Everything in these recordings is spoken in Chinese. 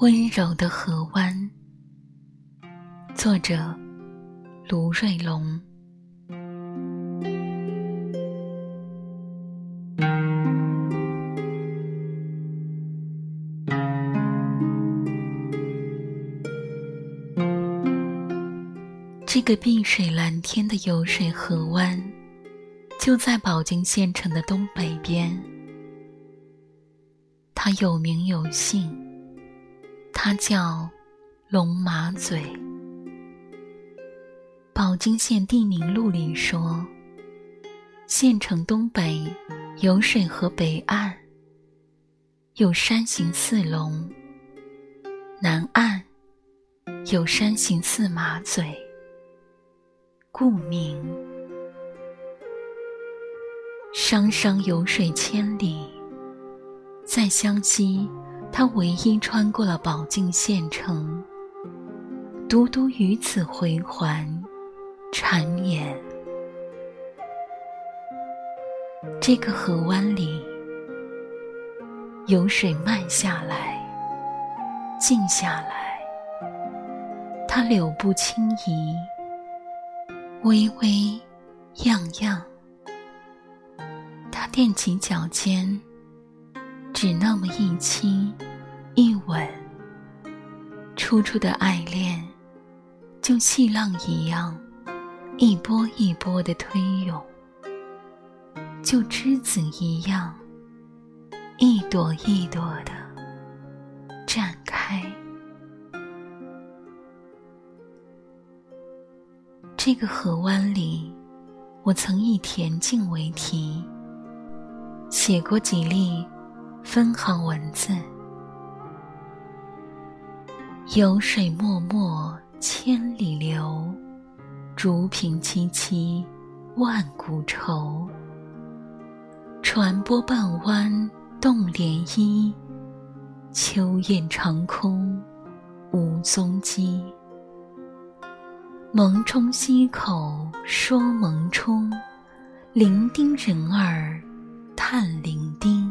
温柔的河湾，作者卢瑞龙。这个碧水蓝天的游水河湾，就在保靖县城的东北边。它有名有姓，它叫龙马嘴。保靖县地名录里说，县城东北有水河北岸有山形似龙，南岸有山形似马嘴。故名，商商游水千里，在湘西，他唯一穿过了保靖县城，独独于此回环，缠绵。这个河湾里，有水慢下来，静下来，它柳步轻移。微微，漾漾。他踮起脚尖，只那么一亲一吻，初初的爱恋，就细浪一样，一波一波的推涌；就栀子一样，一朵一朵的绽开。这个河湾里，我曾以恬静为题，写过几例分行文字：有水脉脉千里流，竹屏萋萋万古愁。船波半弯动涟漪，秋雁长空无踪迹。蒙冲溪口说蒙冲，伶仃人儿叹伶仃。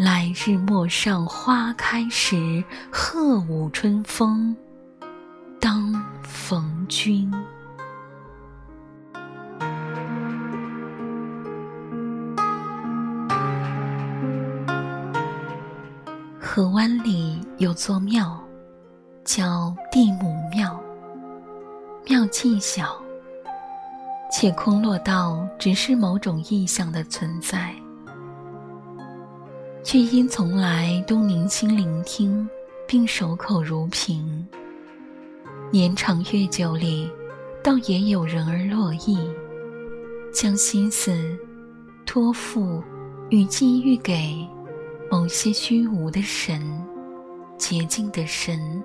来日陌上花开时，鹤舞春风当逢君。河湾里有座庙。叫地母庙，庙既小，且空落到只是某种意象的存在，却因从来都宁心聆听，并守口如瓶。年长月久里，倒也有人儿乐意，将心思托付与寄予给某些虚无的神、洁净的神。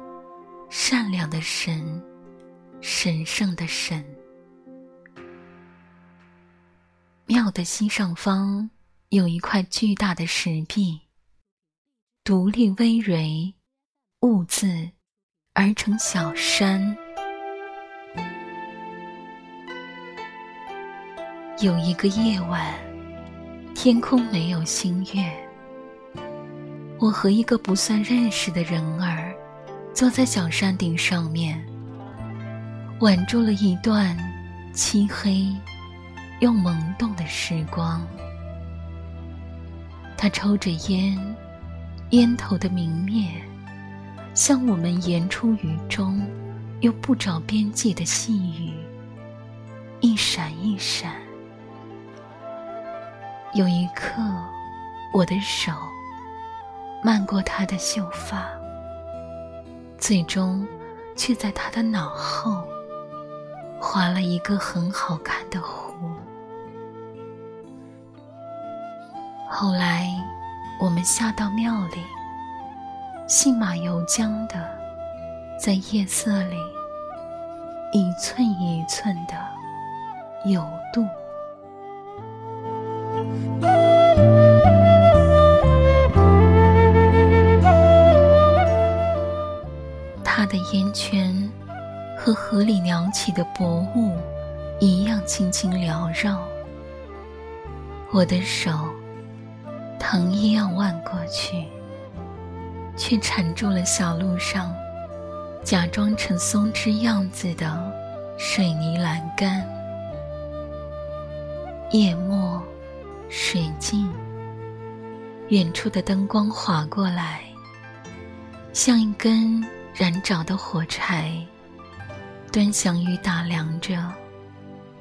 善良的神，神圣的神。庙的西上方有一块巨大的石壁，独立葳蕤，兀自而成小山。有一个夜晚，天空没有星月，我和一个不算认识的人儿。坐在小山顶上面，挽住了一段漆黑又萌动的时光。他抽着烟，烟头的明灭，像我们言出于中又不着边际的细雨，一闪一闪。有一刻，我的手漫过他的秀发。最终，却在他的脑后划了一个很好看的弧。后来，我们下到庙里，信马由缰的，在夜色里一寸一寸的有度。他。的烟圈和河里舀起的薄雾一样轻轻缭绕，我的手藤一样弯过去，却缠住了小路上假装成松枝样子的水泥栏杆。夜幕，水静，远处的灯光划过来，像一根燃着的火柴，端详于打量着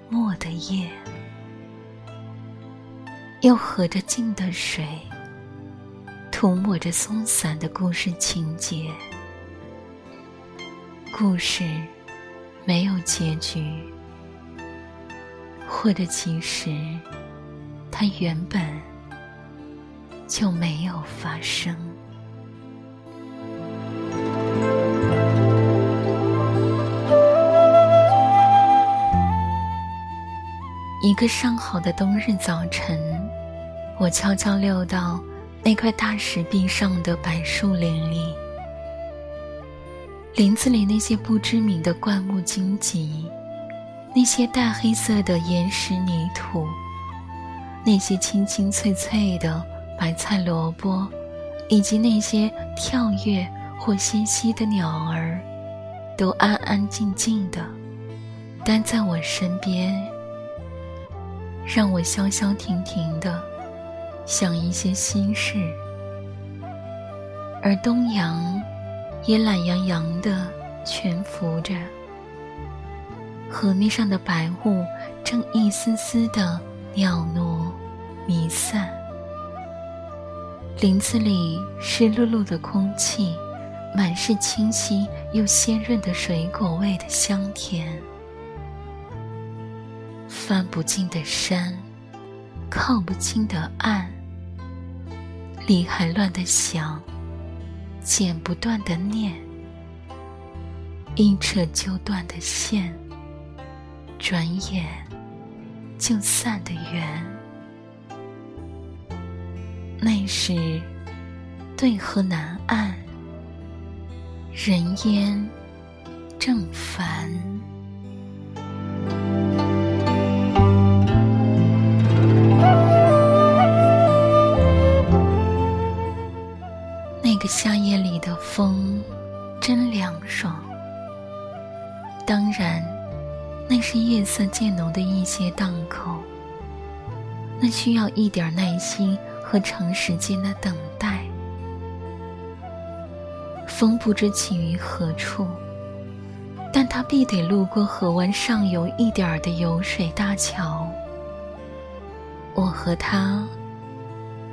墨的夜，又合着静的水。涂抹着松散的故事情节，故事没有结局，或者其实它原本就没有发生。一个上好的冬日早晨，我悄悄溜到。那块大石壁上的柏树林里，林子里那些不知名的灌木荆棘，那些淡黑色的岩石泥土，那些青青翠翠的白菜萝卜，以及那些跳跃或歇息的鸟儿，都安安静静的待在我身边，让我消消停停的。想一些心事，而东阳也懒洋洋地蜷伏着。河面上的白雾正一丝丝地袅娜弥散，林子里湿漉漉的空气，满是清晰又鲜润的水果味的香甜。翻不尽的山，靠不清的岸。理还乱的想，剪不断的念，一扯就断的线，转眼就散的缘。那时，对河南岸，人烟正繁。那需要一点耐心和长时间的等待。风不知起于何处，但它必得路过河湾上游一点儿的游水大桥。我和他，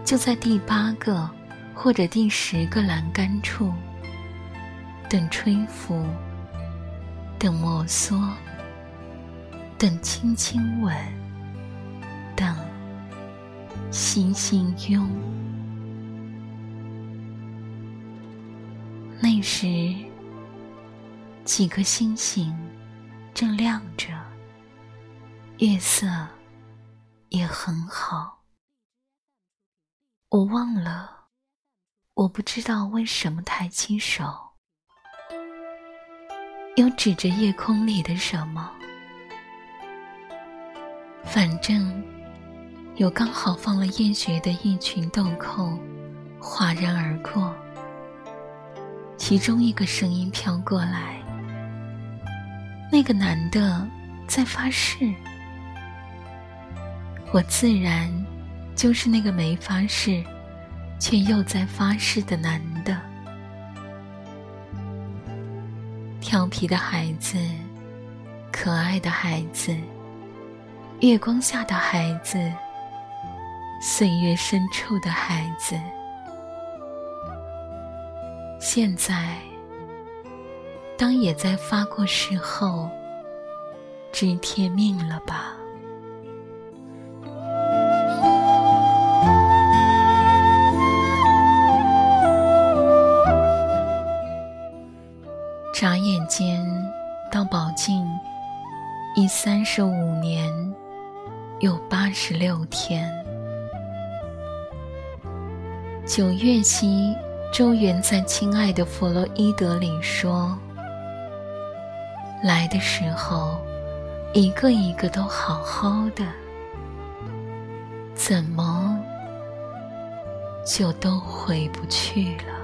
就在第八个。或者第十个栏杆处，等吹拂，等摩挲，等轻轻吻，星星拥。那时，几颗星星正亮着，月色也很好。我忘了。我不知道为什么抬起手，又指着夜空里的什么。反正有刚好放了厌学的一群豆蔻，哗然而过。其中一个声音飘过来：“那个男的在发誓。”我自然就是那个没发誓。却又在发誓的男的，调皮的孩子，可爱的孩子，月光下的孩子，岁月深处的孩子，现在，当也在发过誓后，知天命了吧？眨眼间，到宝镜已三十五年又八十六天。九月七，周元在《亲爱的弗洛伊德》里说：“来的时候，一个一个都好好的，怎么就都回不去了？”